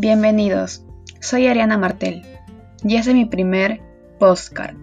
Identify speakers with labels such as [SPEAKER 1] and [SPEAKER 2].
[SPEAKER 1] Bienvenidos, soy Ariana Martel y este es mi primer postcard.